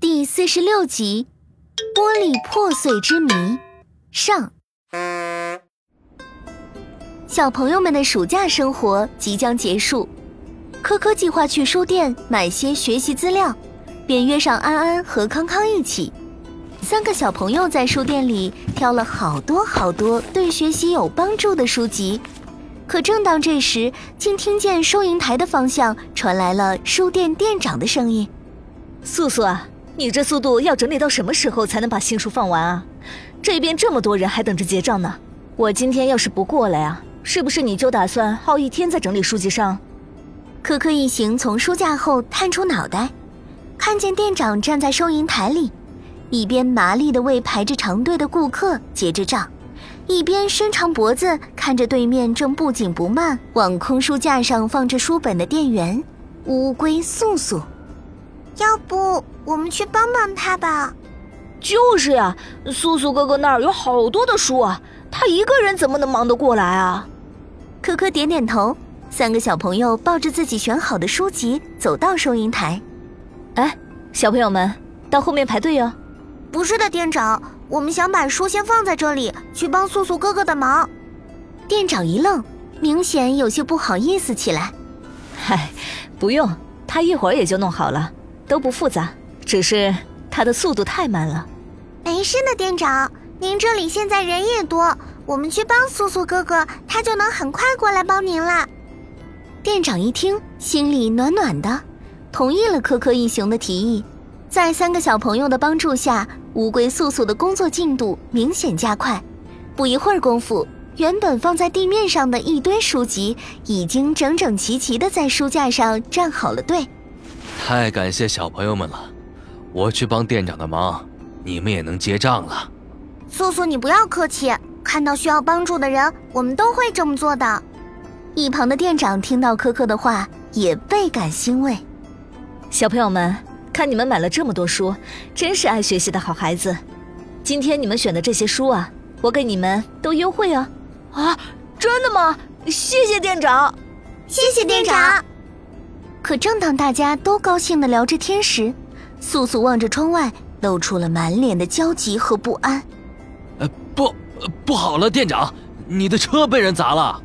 第四十六集《玻璃破碎之谜》上。小朋友们的暑假生活即将结束，科科计划去书店买些学习资料，便约上安安和康康一起。三个小朋友在书店里挑了好多好多对学习有帮助的书籍。可正当这时，竟听见收银台的方向传来了书店店长的声音：“素素啊，你这速度要整理到什么时候才能把新书放完啊？这边这么多人还等着结账呢。我今天要是不过来啊，是不是你就打算耗一天在整理书籍上？”可可一行从书架后探出脑袋，看见店长站在收银台里，一边麻利地为排着长队的顾客结着账。一边伸长脖子看着对面正不紧不慢往空书架上放着书本的店员乌龟素素，要不我们去帮帮他吧？就是呀，素素哥哥那儿有好多的书啊，他一个人怎么能忙得过来啊？可可点点头。三个小朋友抱着自己选好的书籍走到收银台，哎，小朋友们到后面排队哟。不是的，店长。我们想把书先放在这里，去帮素素哥哥的忙。店长一愣，明显有些不好意思起来。嗨，不用，他一会儿也就弄好了，都不复杂，只是他的速度太慢了。没事的，店长，您这里现在人也多，我们去帮素素哥哥，他就能很快过来帮您了。店长一听，心里暖暖的，同意了可可一行的提议。在三个小朋友的帮助下。乌龟素素的工作进度明显加快，不一会儿功夫，原本放在地面上的一堆书籍已经整整齐齐的在书架上站好了队。太感谢小朋友们了，我去帮店长的忙，你们也能结账了。素素，你不要客气，看到需要帮助的人，我们都会这么做的。一旁的店长听到科科的话，也倍感欣慰。小朋友们。看你们买了这么多书，真是爱学习的好孩子。今天你们选的这些书啊，我给你们都优惠哦。啊，真的吗？谢谢店长，谢谢店长。可正当大家都高兴的聊着天时，素素望着窗外，露出了满脸的焦急和不安。呃，不，不好了，店长，你的车被人砸了。